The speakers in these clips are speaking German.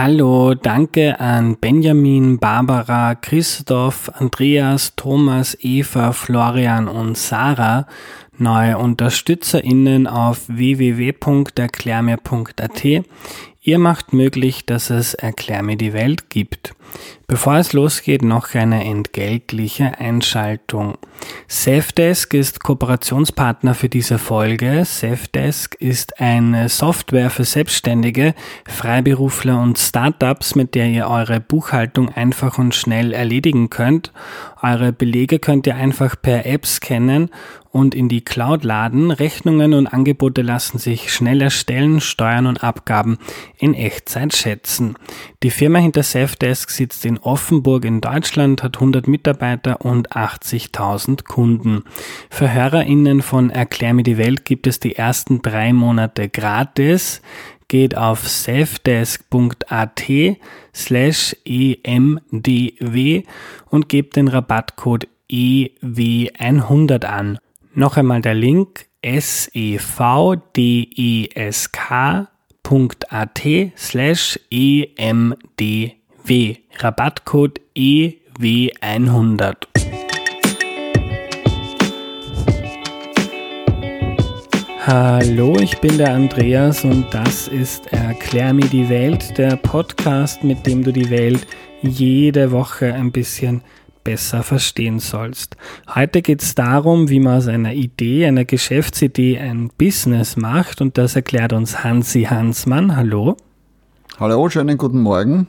Hallo, danke an Benjamin, Barbara, Christoph, Andreas, Thomas, Eva, Florian und Sarah, neue UnterstützerInnen auf www.erklärmir.at. Ihr macht möglich, dass es Erklär mir die Welt gibt. Bevor es losgeht, noch eine entgeltliche Einschaltung. Safdesk ist Kooperationspartner für diese Folge. Safdesk ist eine Software für Selbstständige, Freiberufler und Startups, mit der ihr eure Buchhaltung einfach und schnell erledigen könnt. Eure Belege könnt ihr einfach per App scannen und in die Cloud laden. Rechnungen und Angebote lassen sich schnell erstellen, Steuern und Abgaben in Echtzeit schätzen. Die Firma hinter Safdesk sitzt in Offenburg in Deutschland, hat 100 Mitarbeiter und 80.000 Kunden. Für HörerInnen von Erklär mir die Welt gibt es die ersten drei Monate gratis. Geht auf safdesk.at slash emdw und gebt den Rabattcode EW100 an. Noch einmal der Link sevdesk.at slash emdw. Rabattcode EW100. Hallo, ich bin der Andreas und das ist Erklär mir die Welt, der Podcast, mit dem du die Welt jede Woche ein bisschen besser verstehen sollst. Heute geht es darum, wie man aus einer Idee, einer Geschäftsidee ein Business macht und das erklärt uns Hansi Hansmann. Hallo. Hallo, schönen guten Morgen.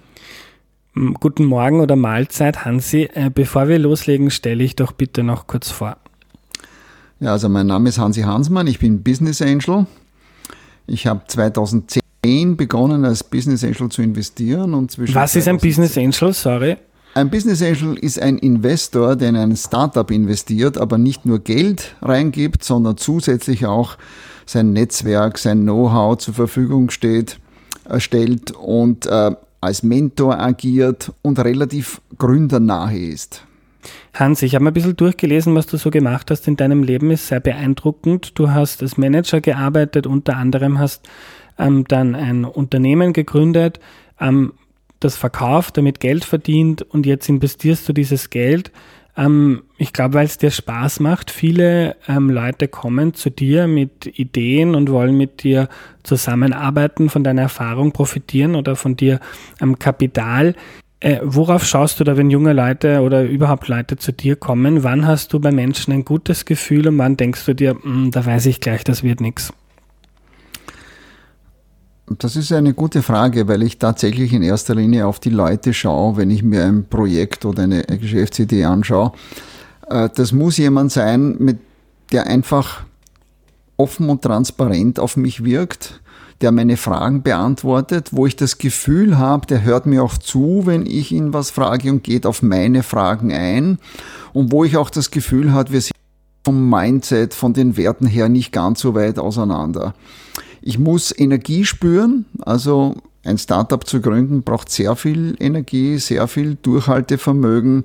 Guten Morgen oder Mahlzeit, Hansi. Äh, bevor wir loslegen, stelle ich doch bitte noch kurz vor. Ja, also mein Name ist Hansi Hansmann, ich bin Business Angel. Ich habe 2010 begonnen als Business Angel zu investieren und zwischen Was ist ein Business Angel? Sorry. Ein Business Angel ist ein Investor, der in ein Startup investiert, aber nicht nur Geld reingibt, sondern zusätzlich auch sein Netzwerk, sein Know-how zur Verfügung steht, stellt und äh, als Mentor agiert und relativ gründernahe ist. Hans, ich habe ein bisschen durchgelesen, was du so gemacht hast in deinem Leben, ist sehr beeindruckend. Du hast als Manager gearbeitet, unter anderem hast ähm, dann ein Unternehmen gegründet, ähm, das verkauft, damit Geld verdient und jetzt investierst du dieses Geld. Ähm, ich glaube, weil es dir Spaß macht. Viele ähm, Leute kommen zu dir mit Ideen und wollen mit dir zusammenarbeiten, von deiner Erfahrung profitieren oder von dir am Kapital. Äh, worauf schaust du da, wenn junge Leute oder überhaupt Leute zu dir kommen? Wann hast du bei Menschen ein gutes Gefühl und wann denkst du dir, hm, da weiß ich gleich, das wird nichts? Das ist eine gute Frage, weil ich tatsächlich in erster Linie auf die Leute schaue, wenn ich mir ein Projekt oder eine Geschäftsidee anschaue. Äh, das muss jemand sein, mit der einfach offen und transparent auf mich wirkt, der meine Fragen beantwortet, wo ich das Gefühl habe, der hört mir auch zu, wenn ich ihn was frage und geht auf meine Fragen ein und wo ich auch das Gefühl habe, wir sind vom Mindset, von den Werten her nicht ganz so weit auseinander. Ich muss Energie spüren, also ein Startup zu gründen braucht sehr viel Energie, sehr viel Durchhaltevermögen.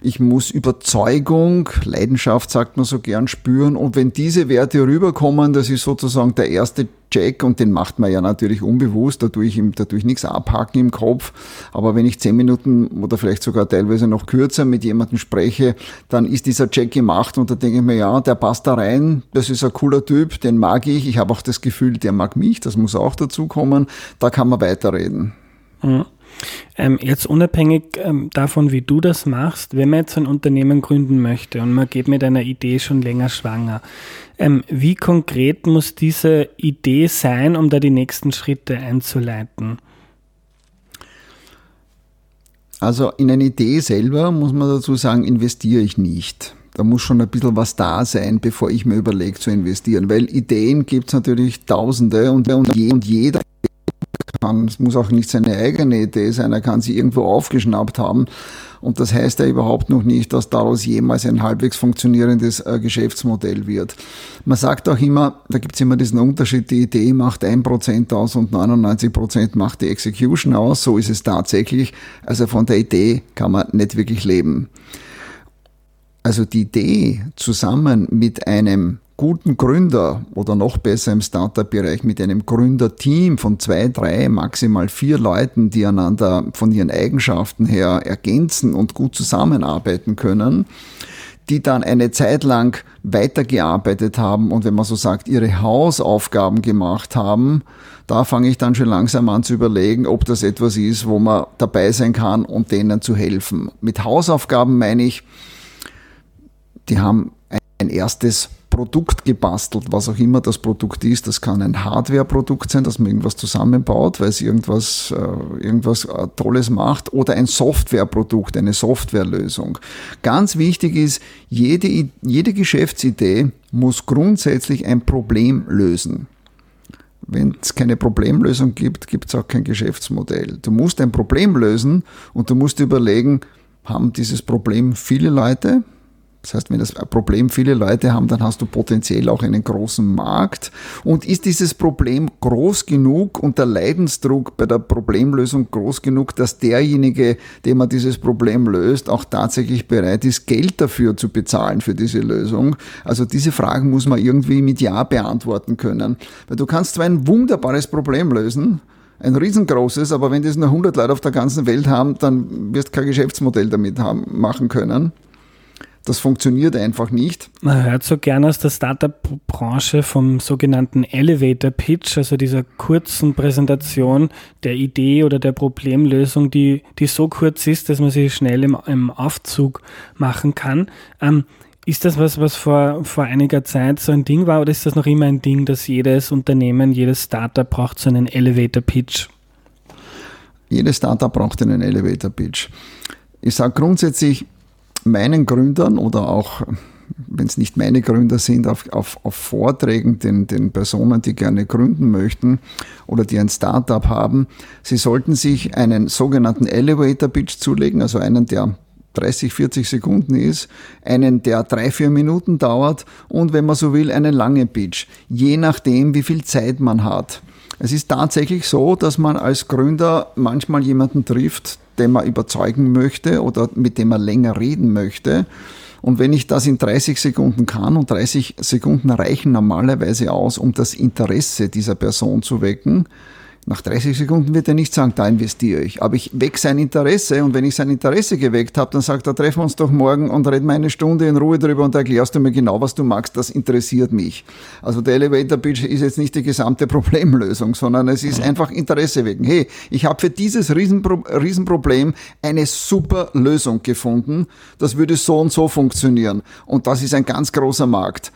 Ich muss Überzeugung, Leidenschaft sagt man so gern spüren. Und wenn diese Werte rüberkommen, das ist sozusagen der erste Check und den macht man ja natürlich unbewusst, da tue ich, da tue ich nichts abhaken im Kopf. Aber wenn ich zehn Minuten oder vielleicht sogar teilweise noch kürzer mit jemandem spreche, dann ist dieser Check gemacht und da denke ich mir, ja, der passt da rein, das ist ein cooler Typ, den mag ich. Ich habe auch das Gefühl, der mag mich, das muss auch dazu kommen. Da kann man weiterreden. Mhm. Ähm, jetzt unabhängig ähm, davon, wie du das machst, wenn man jetzt ein Unternehmen gründen möchte und man geht mit einer Idee schon länger schwanger, ähm, wie konkret muss diese Idee sein, um da die nächsten Schritte einzuleiten? Also in eine Idee selber, muss man dazu sagen, investiere ich nicht. Da muss schon ein bisschen was da sein, bevor ich mir überlege zu investieren. Weil Ideen gibt es natürlich tausende und, und jeder kann. Es muss auch nicht seine eigene Idee sein, er kann sie irgendwo aufgeschnappt haben. Und das heißt ja überhaupt noch nicht, dass daraus jemals ein halbwegs funktionierendes äh, Geschäftsmodell wird. Man sagt auch immer, da gibt es immer diesen Unterschied, die Idee macht ein Prozent aus und 99 Prozent macht die Execution aus. So ist es tatsächlich. Also von der Idee kann man nicht wirklich leben. Also die Idee zusammen mit einem guten Gründer oder noch besser im Startup-Bereich mit einem Gründerteam von zwei, drei, maximal vier Leuten, die einander von ihren Eigenschaften her ergänzen und gut zusammenarbeiten können, die dann eine Zeit lang weitergearbeitet haben und wenn man so sagt, ihre Hausaufgaben gemacht haben, da fange ich dann schon langsam an zu überlegen, ob das etwas ist, wo man dabei sein kann und denen zu helfen. Mit Hausaufgaben meine ich, die haben ein erstes Produkt gebastelt, was auch immer das Produkt ist. Das kann ein Hardware-Produkt sein, dass man irgendwas zusammenbaut, weil es irgendwas, äh, irgendwas äh, Tolles macht, oder ein Softwareprodukt, eine Softwarelösung. Ganz wichtig ist, jede, jede Geschäftsidee muss grundsätzlich ein Problem lösen. Wenn es keine Problemlösung gibt, gibt es auch kein Geschäftsmodell. Du musst ein Problem lösen und du musst überlegen, haben dieses Problem viele Leute? Das heißt, wenn das Problem viele Leute haben, dann hast du potenziell auch einen großen Markt. Und ist dieses Problem groß genug und der Leidensdruck bei der Problemlösung groß genug, dass derjenige, dem man dieses Problem löst, auch tatsächlich bereit ist, Geld dafür zu bezahlen für diese Lösung? Also diese Fragen muss man irgendwie mit Ja beantworten können. Weil du kannst zwar ein wunderbares Problem lösen, ein riesengroßes, aber wenn das nur 100 Leute auf der ganzen Welt haben, dann wirst du kein Geschäftsmodell damit haben, machen können. Das funktioniert einfach nicht. Man hört so gerne aus der Startup-Branche vom sogenannten Elevator Pitch, also dieser kurzen Präsentation der Idee oder der Problemlösung, die, die so kurz ist, dass man sie schnell im, im Aufzug machen kann. Ähm, ist das was, was vor, vor einiger Zeit so ein Ding war oder ist das noch immer ein Ding, dass jedes Unternehmen, jedes Startup braucht so einen Elevator Pitch? Jedes Startup braucht einen Elevator Pitch. Ich sage grundsätzlich, meinen Gründern oder auch, wenn es nicht meine Gründer sind, auf, auf, auf Vorträgen den, den Personen, die gerne gründen möchten oder die ein Startup haben, sie sollten sich einen sogenannten Elevator Pitch zulegen, also einen, der 30, 40 Sekunden ist, einen, der drei, vier Minuten dauert und wenn man so will, einen langen Pitch, je nachdem, wie viel Zeit man hat. Es ist tatsächlich so, dass man als Gründer manchmal jemanden trifft, den man überzeugen möchte oder mit dem man länger reden möchte. Und wenn ich das in 30 Sekunden kann, und 30 Sekunden reichen normalerweise aus, um das Interesse dieser Person zu wecken, nach 30 Sekunden wird er nicht sagen, da investiere ich. Aber ich wecke sein Interesse und wenn ich sein Interesse geweckt habe, dann sagt er, treffen wir uns doch morgen und reden wir eine Stunde in Ruhe darüber und erklärst du mir genau, was du magst, das interessiert mich. Also der Elevator Pitch ist jetzt nicht die gesamte Problemlösung, sondern es ist einfach Interesse wecken. Hey, ich habe für dieses Riesenpro Riesenproblem eine super Lösung gefunden. Das würde so und so funktionieren. Und das ist ein ganz großer Markt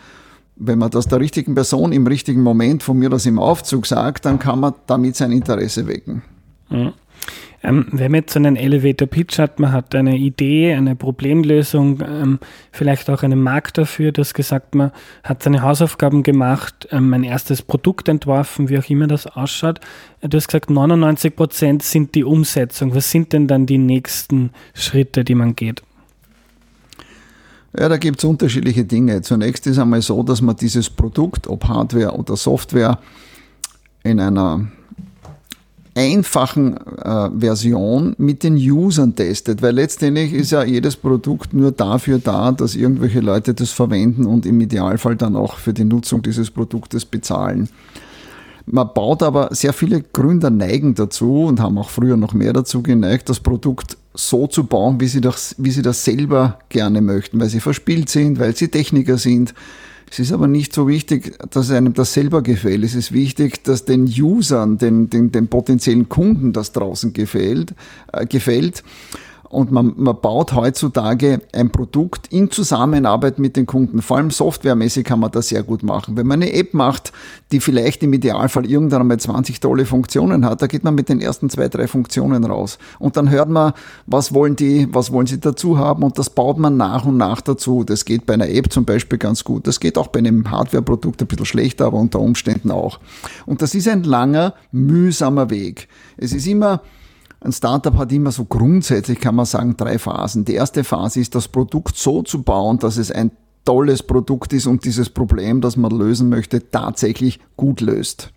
wenn man das der richtigen Person im richtigen Moment von mir das im Aufzug sagt, dann kann man damit sein Interesse wecken. Mhm. Ähm, wenn man jetzt so einen Elevator Pitch hat, man hat eine Idee, eine Problemlösung, ähm, vielleicht auch einen Markt dafür, das gesagt, man hat seine Hausaufgaben gemacht, ähm, ein erstes Produkt entworfen, wie auch immer das ausschaut. Du hast gesagt, 99 Prozent sind die Umsetzung. Was sind denn dann die nächsten Schritte, die man geht? Ja, da gibt es unterschiedliche Dinge. Zunächst ist einmal so, dass man dieses Produkt, ob Hardware oder Software, in einer einfachen äh, Version mit den Usern testet, weil letztendlich ist ja jedes Produkt nur dafür da, dass irgendwelche Leute das verwenden und im Idealfall dann auch für die Nutzung dieses Produktes bezahlen. Man baut aber, sehr viele Gründer neigen dazu und haben auch früher noch mehr dazu geneigt, das Produkt so zu bauen, wie sie das, wie sie das selber gerne möchten, weil sie verspielt sind, weil sie Techniker sind. Es ist aber nicht so wichtig, dass einem das selber gefällt. Es ist wichtig, dass den Usern, den, den, den potenziellen Kunden das draußen gefällt. Äh, gefällt. Und man, man baut heutzutage ein Produkt in Zusammenarbeit mit den Kunden. Vor allem softwaremäßig kann man das sehr gut machen. Wenn man eine App macht, die vielleicht im Idealfall irgendwann einmal 20 tolle Funktionen hat, da geht man mit den ersten zwei, drei Funktionen raus. Und dann hört man, was wollen die, was wollen sie dazu haben und das baut man nach und nach dazu. Das geht bei einer App zum Beispiel ganz gut. Das geht auch bei einem Hardware-Produkt ein bisschen schlechter, aber unter Umständen auch. Und das ist ein langer, mühsamer Weg. Es ist immer, ein Startup hat immer so grundsätzlich, kann man sagen, drei Phasen. Die erste Phase ist, das Produkt so zu bauen, dass es ein tolles Produkt ist und dieses Problem, das man lösen möchte, tatsächlich gut löst.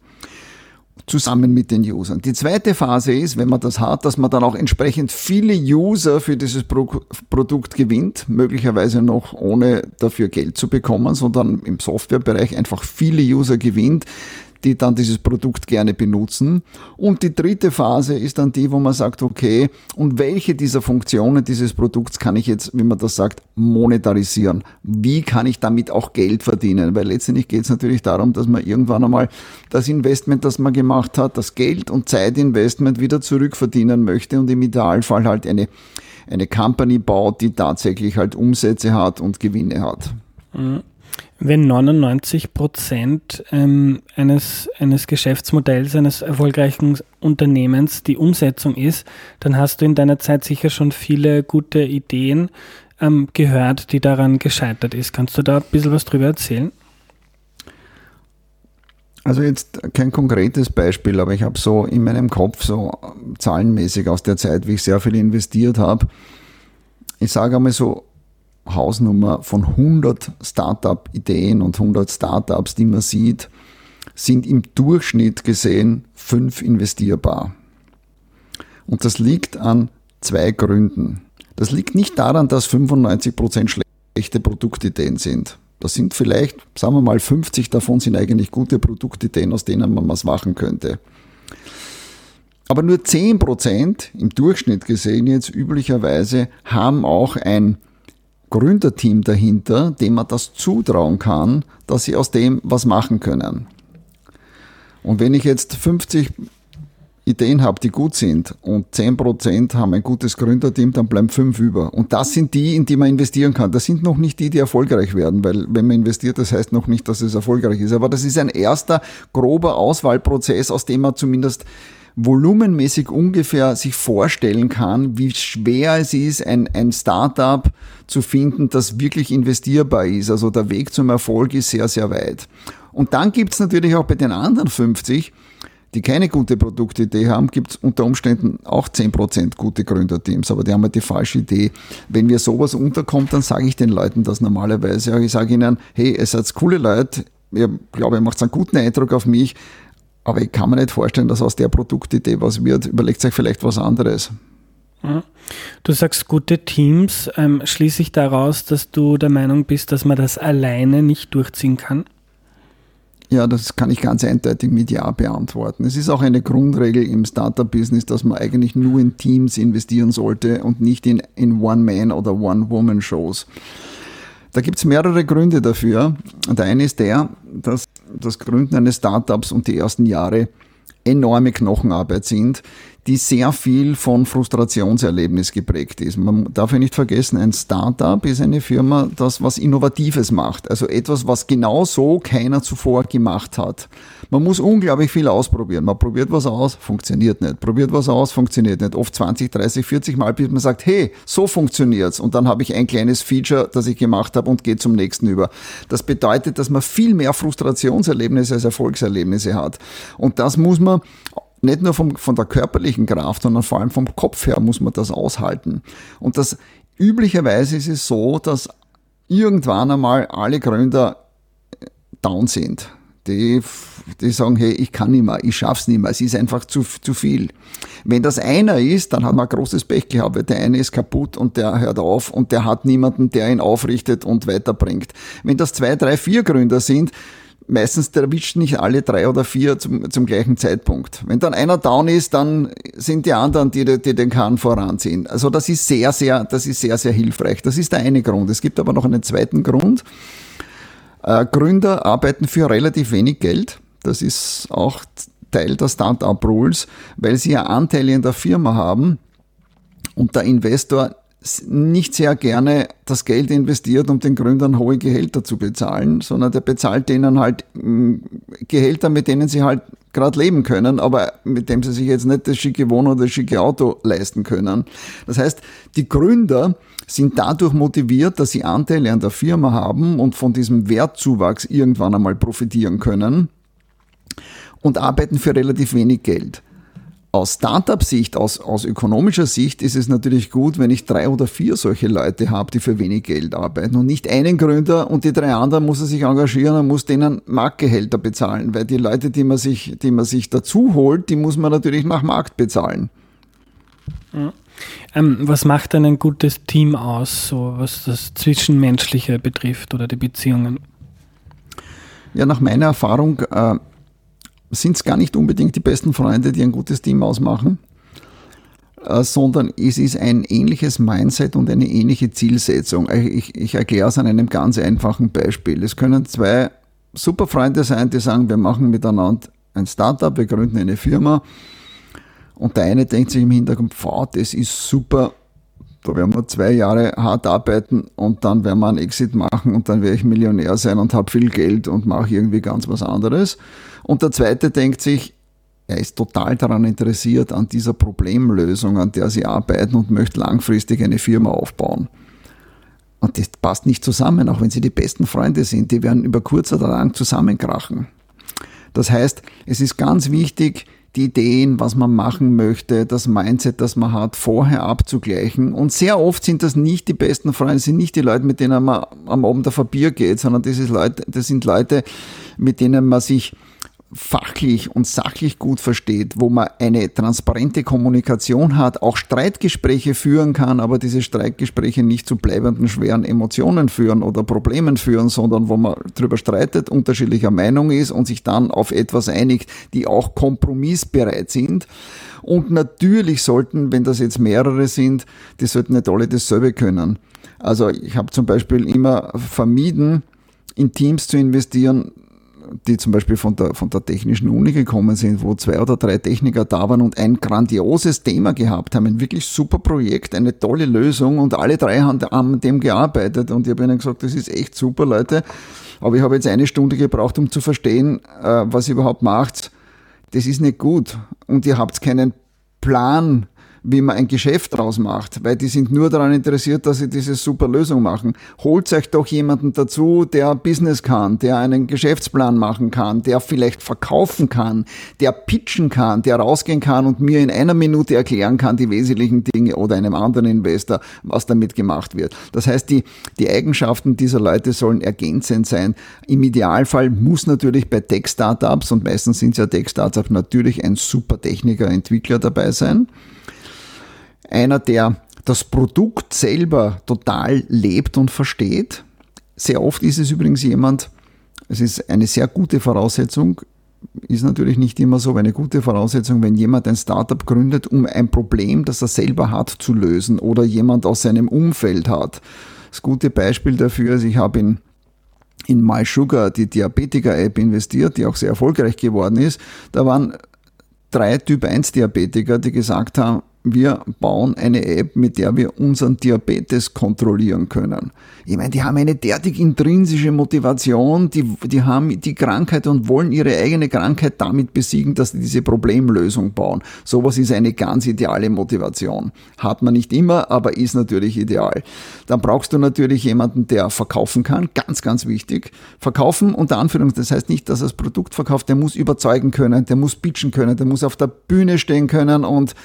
zusammen mit den Usern. Die zweite Phase ist, wenn man das hat, dass man dann auch entsprechend viele User für dieses Pro Produkt gewinnt, möglicherweise noch ohne dafür Geld zu bekommen, sondern im Softwarebereich einfach viele User gewinnt, die dann dieses Produkt gerne benutzen. Und die dritte Phase ist dann die, wo man sagt, okay, und welche dieser Funktionen dieses Produkts kann ich jetzt, wie man das sagt, monetarisieren? Wie kann ich damit auch Geld verdienen? Weil letztendlich geht es natürlich darum, dass man irgendwann einmal das Investment, das man gemacht hat, das Geld und Zeitinvestment wieder zurückverdienen möchte und im Idealfall halt eine, eine Company baut, die tatsächlich halt Umsätze hat und Gewinne hat. Mhm. Wenn 99 Prozent ähm, eines, eines Geschäftsmodells, eines erfolgreichen Unternehmens die Umsetzung ist, dann hast du in deiner Zeit sicher schon viele gute Ideen ähm, gehört, die daran gescheitert ist. Kannst du da ein bisschen was drüber erzählen? Also jetzt kein konkretes Beispiel, aber ich habe so in meinem Kopf so zahlenmäßig aus der Zeit, wie ich sehr viel investiert habe. Ich sage einmal so Hausnummer von 100 Startup-Ideen und 100 Startups, die man sieht, sind im Durchschnitt gesehen fünf investierbar. Und das liegt an zwei Gründen. Das liegt nicht daran, dass 95% schlechte Produktideen sind. Das sind vielleicht, sagen wir mal, 50 davon sind eigentlich gute Produktideen, aus denen man was machen könnte. Aber nur 10% im Durchschnitt gesehen jetzt üblicherweise haben auch ein Gründerteam dahinter, dem man das zutrauen kann, dass sie aus dem was machen können. Und wenn ich jetzt 50 Ideen habe, die gut sind und 10% haben ein gutes Gründerteam, dann bleiben 5 über. Und das sind die, in die man investieren kann. Das sind noch nicht die, die erfolgreich werden, weil wenn man investiert, das heißt noch nicht, dass es erfolgreich ist. Aber das ist ein erster grober Auswahlprozess, aus dem man zumindest volumenmäßig ungefähr sich vorstellen kann, wie schwer es ist, ein, ein Startup zu finden, das wirklich investierbar ist. Also der Weg zum Erfolg ist sehr, sehr weit. Und dann gibt's natürlich auch bei den anderen 50, die keine gute Produktidee haben, gibt's unter Umständen auch 10% gute Gründerteams, aber die haben halt die falsche Idee. Wenn mir sowas unterkommt, dann sage ich den Leuten das normalerweise. Ich sage ihnen, hey, ihr seid coole Leute, ich glaube, ihr macht einen guten Eindruck auf mich, aber ich kann mir nicht vorstellen, dass aus der Produktidee was wird. Überlegt euch vielleicht was anderes. Mhm. Du sagst gute Teams. Ähm, schließe ich daraus, dass du der Meinung bist, dass man das alleine nicht durchziehen kann? Ja, das kann ich ganz eindeutig mit Ja beantworten. Es ist auch eine Grundregel im Startup-Business, dass man eigentlich nur in Teams investieren sollte und nicht in, in One-Man- oder One-Woman-Shows. Da gibt es mehrere Gründe dafür. Der eine ist der, dass das Gründen eines Startups und die ersten Jahre enorme Knochenarbeit sind, die sehr viel von Frustrationserlebnis geprägt ist. Man darf ja nicht vergessen, ein Startup ist eine Firma, das was Innovatives macht. Also etwas, was genau so keiner zuvor gemacht hat. Man muss unglaublich viel ausprobieren. Man probiert was aus, funktioniert nicht. Probiert was aus, funktioniert nicht. Oft 20, 30, 40 Mal, bis man sagt, hey, so funktioniert's. Und dann habe ich ein kleines Feature, das ich gemacht habe und gehe zum nächsten über. Das bedeutet, dass man viel mehr Frustrationserlebnisse als Erfolgserlebnisse hat. Und das muss man nicht nur vom, von der körperlichen Kraft, sondern vor allem vom Kopf her muss man das aushalten. Und das üblicherweise ist es so, dass irgendwann einmal alle Gründer down sind. Die, die sagen, hey, ich kann nicht mehr, ich schaff's nicht mehr, es ist einfach zu, zu viel. Wenn das einer ist, dann hat man großes Pech gehabt, weil der eine ist kaputt und der hört auf und der hat niemanden, der ihn aufrichtet und weiterbringt. Wenn das zwei, drei, vier Gründer sind, meistens erwischt nicht alle drei oder vier zum, zum gleichen Zeitpunkt. Wenn dann einer down ist, dann sind die anderen, die, die den Kahn voranziehen. Also das ist sehr, sehr, das ist sehr, sehr hilfreich. Das ist der eine Grund. Es gibt aber noch einen zweiten Grund. Äh, Gründer arbeiten für relativ wenig Geld. Das ist auch Teil der Start-up-Rules, weil sie ja Anteile in der Firma haben und der Investor nicht sehr gerne das Geld investiert, um den Gründern hohe Gehälter zu bezahlen, sondern der bezahlt denen halt Gehälter, mit denen sie halt gerade leben können, aber mit dem sie sich jetzt nicht das schicke Wohnung oder das schicke Auto leisten können. Das heißt, die Gründer sind dadurch motiviert, dass sie Anteile an der Firma haben und von diesem Wertzuwachs irgendwann einmal profitieren können und arbeiten für relativ wenig Geld. Aus Startup-Sicht, aus, aus ökonomischer Sicht ist es natürlich gut, wenn ich drei oder vier solche Leute habe, die für wenig Geld arbeiten und nicht einen Gründer und die drei anderen muss er sich engagieren und muss denen Marktgehälter bezahlen, weil die Leute, die man sich, die man sich dazu holt, die muss man natürlich nach Markt bezahlen. Mhm. Ähm, was macht denn ein gutes Team aus, so was das Zwischenmenschliche betrifft oder die Beziehungen? Ja, nach meiner Erfahrung äh, sind es gar nicht unbedingt die besten Freunde, die ein gutes Team ausmachen, äh, sondern es ist ein ähnliches Mindset und eine ähnliche Zielsetzung. Ich, ich erkläre es an einem ganz einfachen Beispiel. Es können zwei super Freunde sein, die sagen, wir machen miteinander ein Startup, wir gründen eine Firma. Und der eine denkt sich im Hintergrund, das ist super, da werden wir zwei Jahre hart arbeiten und dann werden wir einen Exit machen und dann werde ich Millionär sein und habe viel Geld und mache irgendwie ganz was anderes. Und der zweite denkt sich, er ist total daran interessiert, an dieser Problemlösung, an der sie arbeiten und möchte langfristig eine Firma aufbauen. Und das passt nicht zusammen, auch wenn sie die besten Freunde sind. Die werden über kurz oder lang zusammenkrachen. Das heißt, es ist ganz wichtig, die Ideen, was man machen möchte, das Mindset, das man hat, vorher abzugleichen. Und sehr oft sind das nicht die besten Freunde, sind nicht die Leute, mit denen man am Abend auf ein Bier geht, sondern das, Leute, das sind Leute, mit denen man sich fachlich und sachlich gut versteht, wo man eine transparente Kommunikation hat, auch Streitgespräche führen kann, aber diese Streitgespräche nicht zu bleibenden schweren Emotionen führen oder Problemen führen, sondern wo man darüber streitet, unterschiedlicher Meinung ist und sich dann auf etwas einigt, die auch kompromissbereit sind. Und natürlich sollten, wenn das jetzt mehrere sind, die sollten nicht alle dasselbe können. Also ich habe zum Beispiel immer vermieden, in Teams zu investieren, die zum Beispiel von der, von der Technischen Uni gekommen sind, wo zwei oder drei Techniker da waren und ein grandioses Thema gehabt haben, ein wirklich super Projekt, eine tolle Lösung und alle drei haben an dem gearbeitet und ich habe ihnen gesagt, das ist echt super, Leute, aber ich habe jetzt eine Stunde gebraucht, um zu verstehen, äh, was ihr überhaupt macht. Das ist nicht gut und ihr habt keinen Plan, wie man ein Geschäft draus macht, weil die sind nur daran interessiert, dass sie diese super Lösung machen. Holt euch doch jemanden dazu, der Business kann, der einen Geschäftsplan machen kann, der vielleicht verkaufen kann, der pitchen kann, der rausgehen kann und mir in einer Minute erklären kann, die wesentlichen Dinge oder einem anderen Investor, was damit gemacht wird. Das heißt, die, die Eigenschaften dieser Leute sollen ergänzend sein. Im Idealfall muss natürlich bei Tech-Startups, und meistens sind es ja Tech-Startups, natürlich ein super Techniker, Entwickler dabei sein einer, der das Produkt selber total lebt und versteht. Sehr oft ist es übrigens jemand, es ist eine sehr gute Voraussetzung, ist natürlich nicht immer so, aber eine gute Voraussetzung, wenn jemand ein Startup gründet, um ein Problem, das er selber hat, zu lösen oder jemand aus seinem Umfeld hat. Das gute Beispiel dafür ist, ich habe in in MySugar, die Diabetiker-App, investiert, die auch sehr erfolgreich geworden ist. Da waren drei Typ-1-Diabetiker, die gesagt haben, wir bauen eine App, mit der wir unseren Diabetes kontrollieren können. Ich meine, die haben eine derartig intrinsische Motivation, die, die haben die Krankheit und wollen ihre eigene Krankheit damit besiegen, dass sie diese Problemlösung bauen. Sowas ist eine ganz ideale Motivation. Hat man nicht immer, aber ist natürlich ideal. Dann brauchst du natürlich jemanden, der verkaufen kann, ganz, ganz wichtig. Verkaufen unter Anführungs, das heißt nicht, dass er das Produkt verkauft, der muss überzeugen können, der muss pitchen können, der muss auf der Bühne stehen können und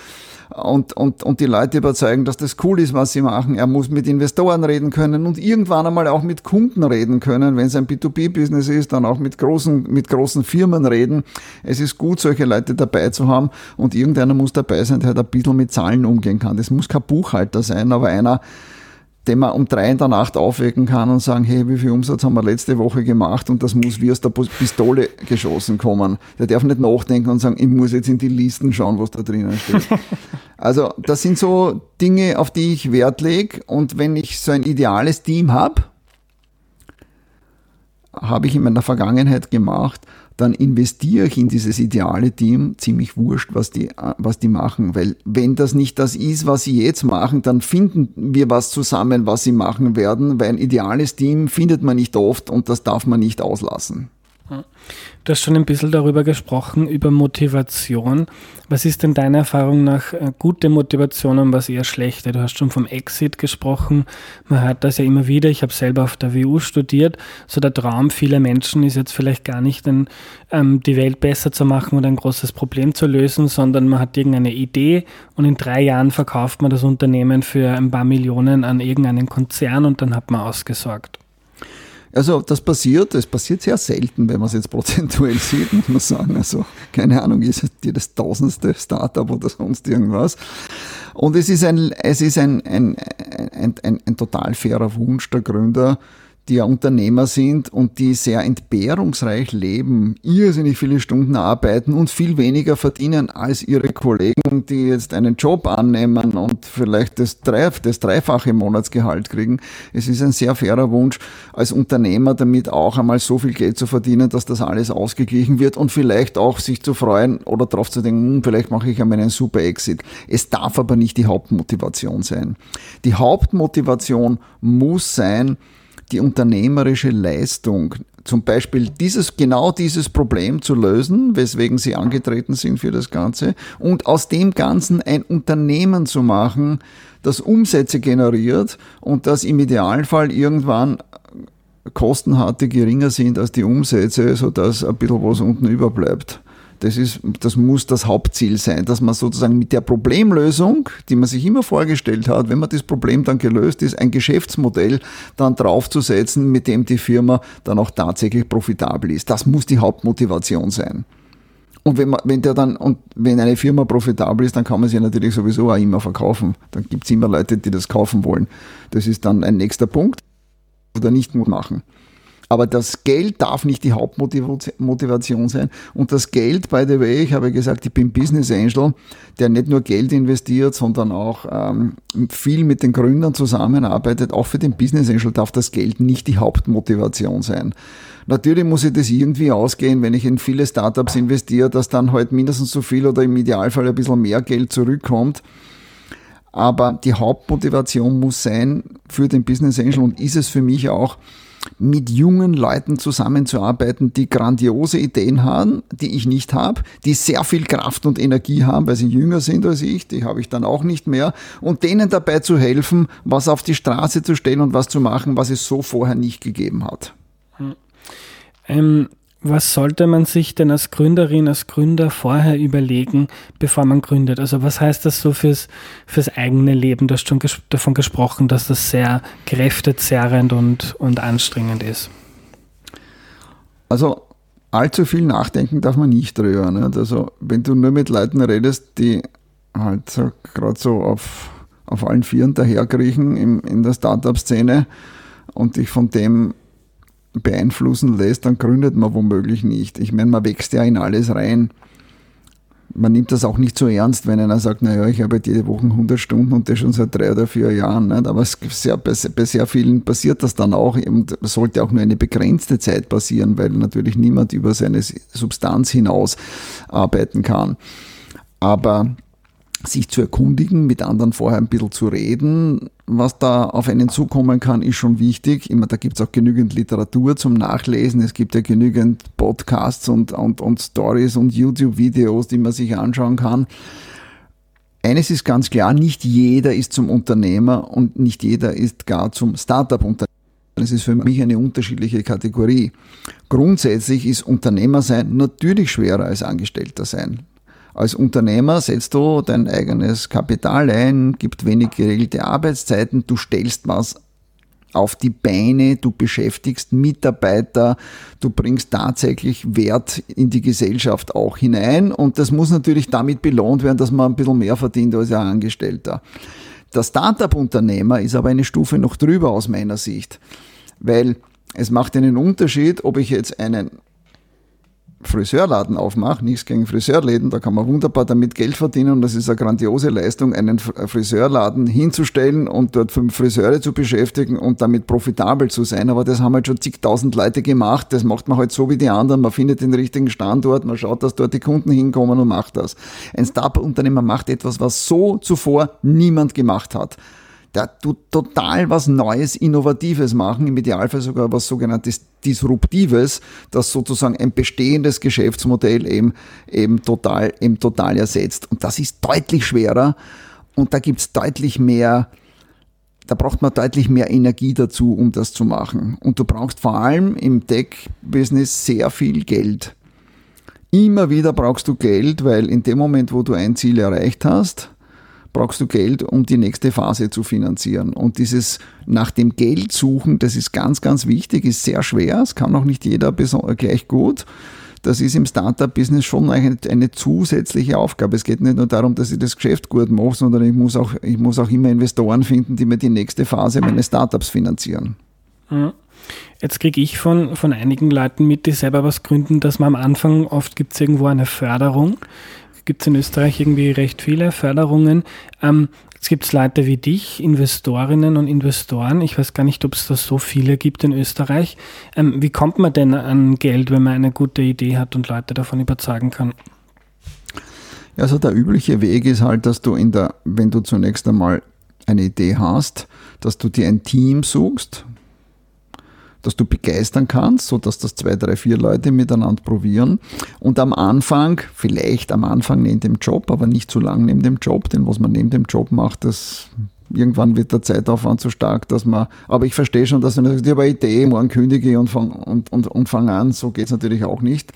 und, und, und die Leute überzeugen, dass das cool ist, was sie machen. Er muss mit Investoren reden können und irgendwann einmal auch mit Kunden reden können. Wenn es ein B2B-Business ist, dann auch mit großen, mit großen Firmen reden. Es ist gut, solche Leute dabei zu haben und irgendeiner muss dabei sein, der halt ein bisschen mit Zahlen umgehen kann. Das muss kein Buchhalter sein, aber einer, den man um drei in der Nacht aufwecken kann und sagen, hey, wie viel Umsatz haben wir letzte Woche gemacht und das muss wie aus der Pistole geschossen kommen. Der darf nicht nachdenken und sagen, ich muss jetzt in die Listen schauen, was da drinnen steht. also das sind so Dinge, auf die ich Wert lege und wenn ich so ein ideales Team habe, habe ich in meiner Vergangenheit gemacht, dann investiere ich in dieses ideale Team ziemlich wurscht, was die, was die machen. Weil wenn das nicht das ist, was sie jetzt machen, dann finden wir was zusammen, was sie machen werden, weil ein ideales Team findet man nicht oft und das darf man nicht auslassen. Du hast schon ein bisschen darüber gesprochen, über Motivation. Was ist denn deiner Erfahrung nach äh, gute Motivation und was eher schlechte? Du hast schon vom Exit gesprochen. Man hört das ja immer wieder. Ich habe selber auf der WU studiert. So der Traum vieler Menschen ist jetzt vielleicht gar nicht, ein, ähm, die Welt besser zu machen oder ein großes Problem zu lösen, sondern man hat irgendeine Idee und in drei Jahren verkauft man das Unternehmen für ein paar Millionen an irgendeinen Konzern und dann hat man ausgesorgt. Also das passiert, das passiert sehr selten, wenn man es jetzt prozentuell sieht, muss man sagen. Also keine Ahnung, ist dir das tausendste Startup oder sonst irgendwas. Und es ist ein, es ist ein, ein, ein, ein, ein total fairer Wunsch der Gründer, die ja Unternehmer sind und die sehr entbehrungsreich leben, irrsinnig viele Stunden arbeiten und viel weniger verdienen als ihre Kollegen, die jetzt einen Job annehmen und vielleicht das, Dreif das dreifache Monatsgehalt kriegen. Es ist ein sehr fairer Wunsch, als Unternehmer damit auch einmal so viel Geld zu verdienen, dass das alles ausgeglichen wird und vielleicht auch sich zu freuen oder darauf zu denken, hm, vielleicht mache ich einmal einen super Exit. Es darf aber nicht die Hauptmotivation sein. Die Hauptmotivation muss sein, die unternehmerische Leistung, zum Beispiel dieses, genau dieses Problem zu lösen, weswegen sie angetreten sind für das Ganze, und aus dem Ganzen ein Unternehmen zu machen, das Umsätze generiert und das im Idealfall irgendwann Kosten hat, die geringer sind als die Umsätze, sodass ein bisschen was unten überbleibt. Das, ist, das muss das Hauptziel sein, dass man sozusagen mit der Problemlösung, die man sich immer vorgestellt hat, wenn man das Problem dann gelöst ist, ein Geschäftsmodell dann draufzusetzen, mit dem die Firma dann auch tatsächlich profitabel ist. Das muss die Hauptmotivation sein. Und wenn, man, wenn, der dann, und wenn eine Firma profitabel ist, dann kann man sie natürlich sowieso auch immer verkaufen. Dann gibt es immer Leute, die das kaufen wollen. Das ist dann ein nächster Punkt. Oder nicht machen. Aber das Geld darf nicht die Hauptmotivation sein. Und das Geld, by the way, ich habe gesagt, ich bin Business Angel, der nicht nur Geld investiert, sondern auch ähm, viel mit den Gründern zusammenarbeitet. Auch für den Business Angel darf das Geld nicht die Hauptmotivation sein. Natürlich muss ich das irgendwie ausgehen, wenn ich in viele Startups investiere, dass dann halt mindestens so viel oder im Idealfall ein bisschen mehr Geld zurückkommt. Aber die Hauptmotivation muss sein für den Business Angel und ist es für mich auch, mit jungen Leuten zusammenzuarbeiten, die grandiose Ideen haben, die ich nicht habe, die sehr viel Kraft und Energie haben, weil sie jünger sind als ich, die habe ich dann auch nicht mehr, und denen dabei zu helfen, was auf die Straße zu stellen und was zu machen, was es so vorher nicht gegeben hat. Hm. Ähm, was sollte man sich denn als Gründerin, als Gründer vorher überlegen, bevor man gründet? Also was heißt das so fürs, fürs eigene Leben? Du hast schon ges davon gesprochen, dass das sehr kräftezerrend und, und anstrengend ist. Also allzu viel nachdenken darf man nicht drüber. Nicht? Also wenn du nur mit Leuten redest, die halt so, gerade so auf, auf allen Vieren daherkriechen in, in der Startup-Szene und dich von dem beeinflussen lässt, dann gründet man womöglich nicht. Ich meine, man wächst ja in alles rein. Man nimmt das auch nicht so ernst, wenn einer sagt, naja, ich arbeite jede Woche 100 Stunden und das schon seit drei oder vier Jahren. Nicht? Aber es sehr, bei, bei sehr vielen passiert das dann auch und sollte auch nur eine begrenzte Zeit passieren, weil natürlich niemand über seine Substanz hinaus arbeiten kann. Aber sich zu erkundigen, mit anderen vorher ein bisschen zu reden, was da auf einen zukommen kann, ist schon wichtig. Immer, da gibt es auch genügend Literatur zum Nachlesen. Es gibt ja genügend Podcasts und, und, und Stories und YouTube-Videos, die man sich anschauen kann. Eines ist ganz klar, nicht jeder ist zum Unternehmer und nicht jeder ist gar zum Startup-Unternehmer. Das ist für mich eine unterschiedliche Kategorie. Grundsätzlich ist Unternehmer sein natürlich schwerer als Angestellter sein. Als Unternehmer setzt du dein eigenes Kapital ein, gibt wenig geregelte Arbeitszeiten, du stellst was auf die Beine, du beschäftigst Mitarbeiter, du bringst tatsächlich Wert in die Gesellschaft auch hinein und das muss natürlich damit belohnt werden, dass man ein bisschen mehr verdient als ein Angestellter. Der Startup-Unternehmer ist aber eine Stufe noch drüber aus meiner Sicht, weil es macht einen Unterschied, ob ich jetzt einen Friseurladen aufmache, nichts gegen Friseurläden, da kann man wunderbar damit Geld verdienen und das ist eine grandiose Leistung, einen Friseurladen hinzustellen und dort fünf Friseure zu beschäftigen und damit profitabel zu sein. Aber das haben halt schon zigtausend Leute gemacht. Das macht man halt so wie die anderen. Man findet den richtigen Standort, man schaut, dass dort die Kunden hinkommen und macht das. Ein Startup-Unternehmer macht etwas, was so zuvor niemand gemacht hat. Der tut total was Neues, Innovatives machen, im Idealfall sogar was sogenanntes Disruptives, das sozusagen ein bestehendes Geschäftsmodell eben, eben total, eben total ersetzt. Und das ist deutlich schwerer und da gibt's deutlich mehr, da braucht man deutlich mehr Energie dazu, um das zu machen. Und du brauchst vor allem im Tech-Business sehr viel Geld. Immer wieder brauchst du Geld, weil in dem Moment, wo du ein Ziel erreicht hast, brauchst du Geld, um die nächste Phase zu finanzieren. Und dieses nach dem Geld suchen, das ist ganz, ganz wichtig, ist sehr schwer. Es kann auch nicht jeder gleich gut. Das ist im Startup-Business schon eine, eine, zusätzliche Aufgabe. Es geht nicht nur darum, dass ich das Geschäft gut mache, sondern ich muss auch, ich muss auch immer Investoren finden, die mir die nächste Phase meines Startups finanzieren. Jetzt kriege ich von, von einigen Leuten mit, die selber was gründen, dass man am Anfang oft gibt es irgendwo eine Förderung gibt es in Österreich irgendwie recht viele Förderungen. Ähm, Jetzt gibt es Leute wie dich, Investorinnen und Investoren. Ich weiß gar nicht, ob es da so viele gibt in Österreich. Ähm, wie kommt man denn an Geld, wenn man eine gute Idee hat und Leute davon überzeugen kann? Also der übliche Weg ist halt, dass du in der, wenn du zunächst einmal eine Idee hast, dass du dir ein Team suchst, dass du begeistern kannst, so dass das zwei, drei, vier Leute miteinander probieren. Und am Anfang, vielleicht am Anfang neben dem Job, aber nicht zu lang neben dem Job, denn was man neben dem Job macht, das irgendwann wird der Zeitaufwand so stark, dass man, aber ich verstehe schon, dass man sagt, ich habe eine Idee, morgen kündige und fang, und, und, und fang an, so geht's natürlich auch nicht.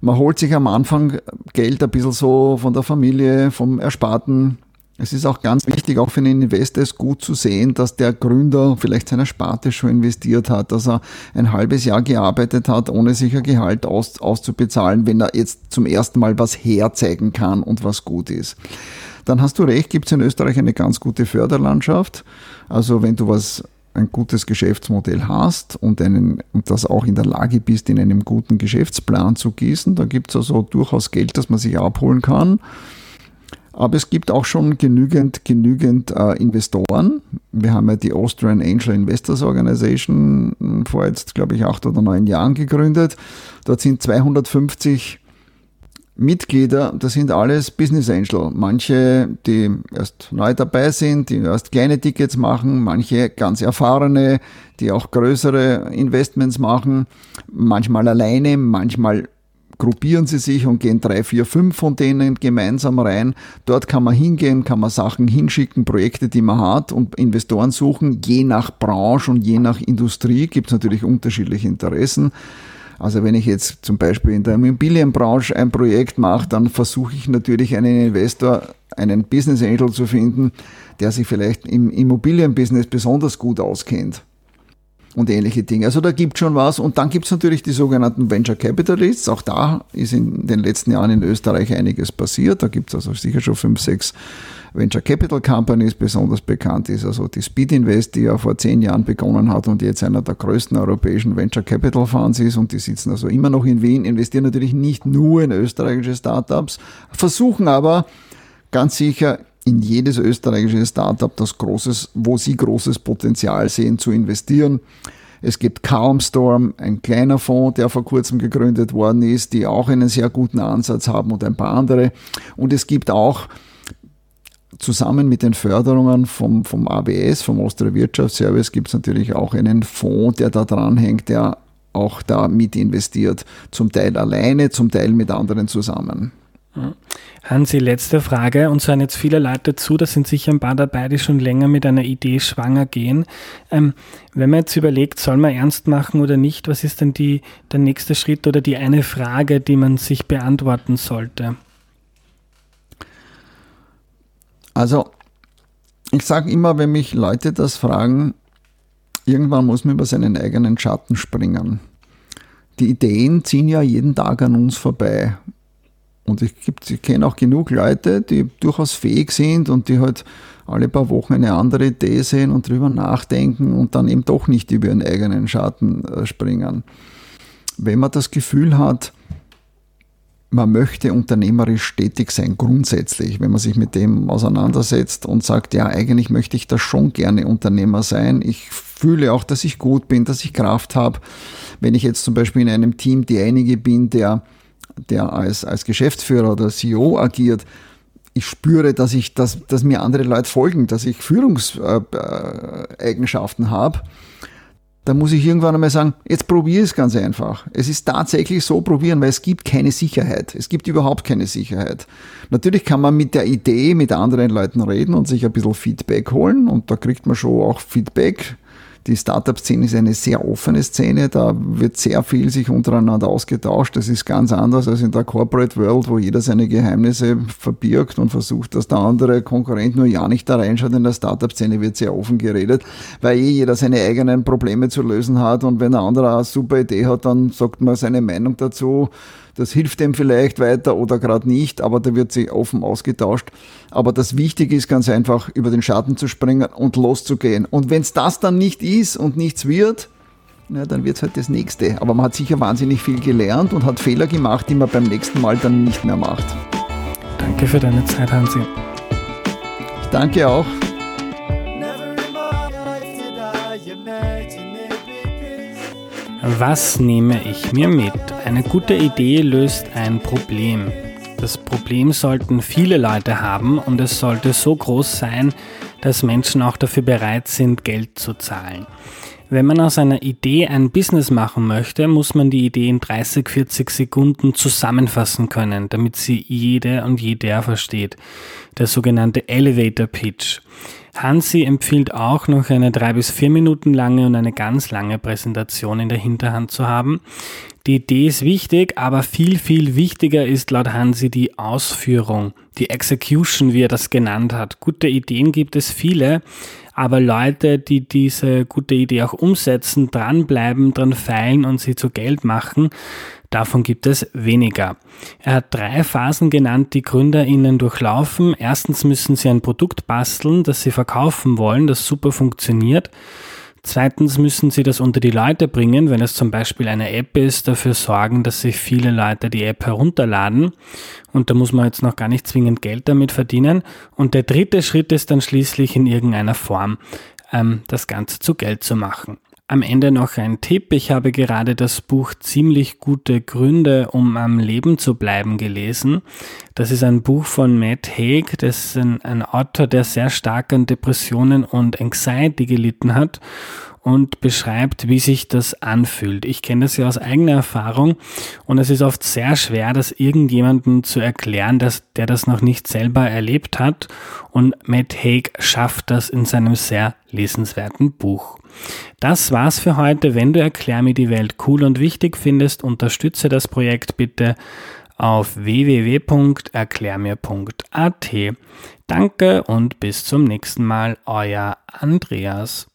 Man holt sich am Anfang Geld ein bisschen so von der Familie, vom Ersparten, es ist auch ganz wichtig, auch für einen Investor ist gut zu sehen, dass der Gründer vielleicht seiner Sparte schon investiert hat, dass er ein halbes Jahr gearbeitet hat, ohne sich ein Gehalt aus, auszubezahlen, wenn er jetzt zum ersten Mal was herzeigen kann und was gut ist. Dann hast du recht, gibt es in Österreich eine ganz gute Förderlandschaft. Also wenn du was ein gutes Geschäftsmodell hast und, einen, und das auch in der Lage bist, in einem guten Geschäftsplan zu gießen, da gibt es also durchaus Geld, das man sich abholen kann. Aber es gibt auch schon genügend, genügend äh, Investoren. Wir haben ja die Austrian Angel Investors Organization hm, vor jetzt, glaube ich, acht oder neun Jahren gegründet. Dort sind 250 Mitglieder, das sind alles Business Angel. Manche, die erst neu dabei sind, die erst kleine Tickets machen, manche ganz erfahrene, die auch größere Investments machen, manchmal alleine, manchmal gruppieren sie sich und gehen drei, vier, fünf von denen gemeinsam rein. Dort kann man hingehen, kann man Sachen hinschicken, Projekte, die man hat und Investoren suchen. Je nach Branche und je nach Industrie gibt es natürlich unterschiedliche Interessen. Also wenn ich jetzt zum Beispiel in der Immobilienbranche ein Projekt mache, dann versuche ich natürlich einen Investor, einen Business Angel zu finden, der sich vielleicht im Immobilienbusiness besonders gut auskennt und ähnliche Dinge. Also da gibt schon was. Und dann gibt es natürlich die sogenannten Venture Capitalists. Auch da ist in den letzten Jahren in Österreich einiges passiert. Da gibt es also sicher schon fünf, sechs Venture Capital Companies. Besonders bekannt ist also die Speed Invest, die ja vor zehn Jahren begonnen hat und jetzt einer der größten europäischen Venture Capital Funds ist. Und die sitzen also immer noch in Wien, investieren natürlich nicht nur in österreichische Startups, versuchen aber ganz sicher in jedes österreichische Startup, das großes, wo sie großes Potenzial sehen, zu investieren. Es gibt Calmstorm, ein kleiner Fonds, der vor kurzem gegründet worden ist, die auch einen sehr guten Ansatz haben und ein paar andere. Und es gibt auch zusammen mit den Förderungen vom, vom ABS, vom Austria Wirtschaftsservice, gibt es natürlich auch einen Fonds, der da dranhängt, der auch da mit investiert. Zum Teil alleine, zum Teil mit anderen zusammen. Hansi, letzte Frage. Und so hören jetzt viele Leute zu, da sind sicher ein paar dabei, die schon länger mit einer Idee schwanger gehen. Ähm, wenn man jetzt überlegt, soll man ernst machen oder nicht, was ist denn die, der nächste Schritt oder die eine Frage, die man sich beantworten sollte? Also, ich sage immer, wenn mich Leute das fragen, irgendwann muss man über seinen eigenen Schatten springen. Die Ideen ziehen ja jeden Tag an uns vorbei. Und ich, ich kenne auch genug Leute, die durchaus fähig sind und die halt alle paar Wochen eine andere Idee sehen und drüber nachdenken und dann eben doch nicht über ihren eigenen Schatten äh, springen. Wenn man das Gefühl hat, man möchte unternehmerisch tätig sein, grundsätzlich, wenn man sich mit dem auseinandersetzt und sagt, ja, eigentlich möchte ich da schon gerne Unternehmer sein. Ich fühle auch, dass ich gut bin, dass ich Kraft habe. Wenn ich jetzt zum Beispiel in einem Team derjenige bin, der der als, als Geschäftsführer oder CEO agiert, ich spüre, dass ich, dass, dass mir andere Leute folgen, dass ich Führungseigenschaften habe, dann muss ich irgendwann einmal sagen, jetzt probiere es ganz einfach. Es ist tatsächlich so probieren, weil es gibt keine Sicherheit. Es gibt überhaupt keine Sicherheit. Natürlich kann man mit der Idee mit anderen Leuten reden und sich ein bisschen Feedback holen und da kriegt man schon auch Feedback die Startup-Szene ist eine sehr offene Szene, da wird sehr viel sich untereinander ausgetauscht. Das ist ganz anders als in der Corporate World, wo jeder seine Geheimnisse verbirgt und versucht, dass der andere Konkurrent nur ja nicht da reinschaut. In der Startup-Szene wird sehr offen geredet, weil eh jeder seine eigenen Probleme zu lösen hat und wenn ein anderer eine super Idee hat, dann sagt man seine Meinung dazu das hilft dem vielleicht weiter oder gerade nicht, aber da wird sich offen ausgetauscht. Aber das Wichtige ist ganz einfach, über den Schatten zu springen und loszugehen. Und wenn es das dann nicht ist und nichts wird, ja, dann wird es halt das nächste. Aber man hat sicher wahnsinnig viel gelernt und hat Fehler gemacht, die man beim nächsten Mal dann nicht mehr macht. Danke für deine Zeit, Hansi. Ich danke auch. Was nehme ich mir mit? Eine gute Idee löst ein Problem. Das Problem sollten viele Leute haben und es sollte so groß sein, dass Menschen auch dafür bereit sind, Geld zu zahlen. Wenn man aus einer Idee ein Business machen möchte, muss man die Idee in 30, 40 Sekunden zusammenfassen können, damit sie jede und jeder versteht. Der sogenannte Elevator Pitch. Hansi empfiehlt auch noch eine drei bis vier Minuten lange und eine ganz lange Präsentation in der Hinterhand zu haben. Die Idee ist wichtig, aber viel, viel wichtiger ist laut Hansi die Ausführung, die Execution, wie er das genannt hat. Gute Ideen gibt es viele, aber Leute, die diese gute Idee auch umsetzen, dranbleiben, dran feilen und sie zu Geld machen, Davon gibt es weniger. Er hat drei Phasen genannt, die GründerInnen durchlaufen. Erstens müssen sie ein Produkt basteln, das sie verkaufen wollen, das super funktioniert. Zweitens müssen sie das unter die Leute bringen, wenn es zum Beispiel eine App ist, dafür sorgen, dass sich viele Leute die App herunterladen. Und da muss man jetzt noch gar nicht zwingend Geld damit verdienen. Und der dritte Schritt ist dann schließlich in irgendeiner Form ähm, das Ganze zu Geld zu machen. Am Ende noch ein Tipp. Ich habe gerade das Buch Ziemlich gute Gründe, um am Leben zu bleiben gelesen. Das ist ein Buch von Matt Haig. Das ist ein, ein Autor, der sehr stark an Depressionen und Anxiety gelitten hat und beschreibt, wie sich das anfühlt. Ich kenne das ja aus eigener Erfahrung und es ist oft sehr schwer, das irgendjemandem zu erklären, dass der das noch nicht selber erlebt hat und Matt Haig schafft das in seinem sehr lesenswerten Buch. Das war's für heute. Wenn du Erklär mir die Welt cool und wichtig findest, unterstütze das Projekt bitte auf www.erklärmir.at. Danke und bis zum nächsten Mal, euer Andreas.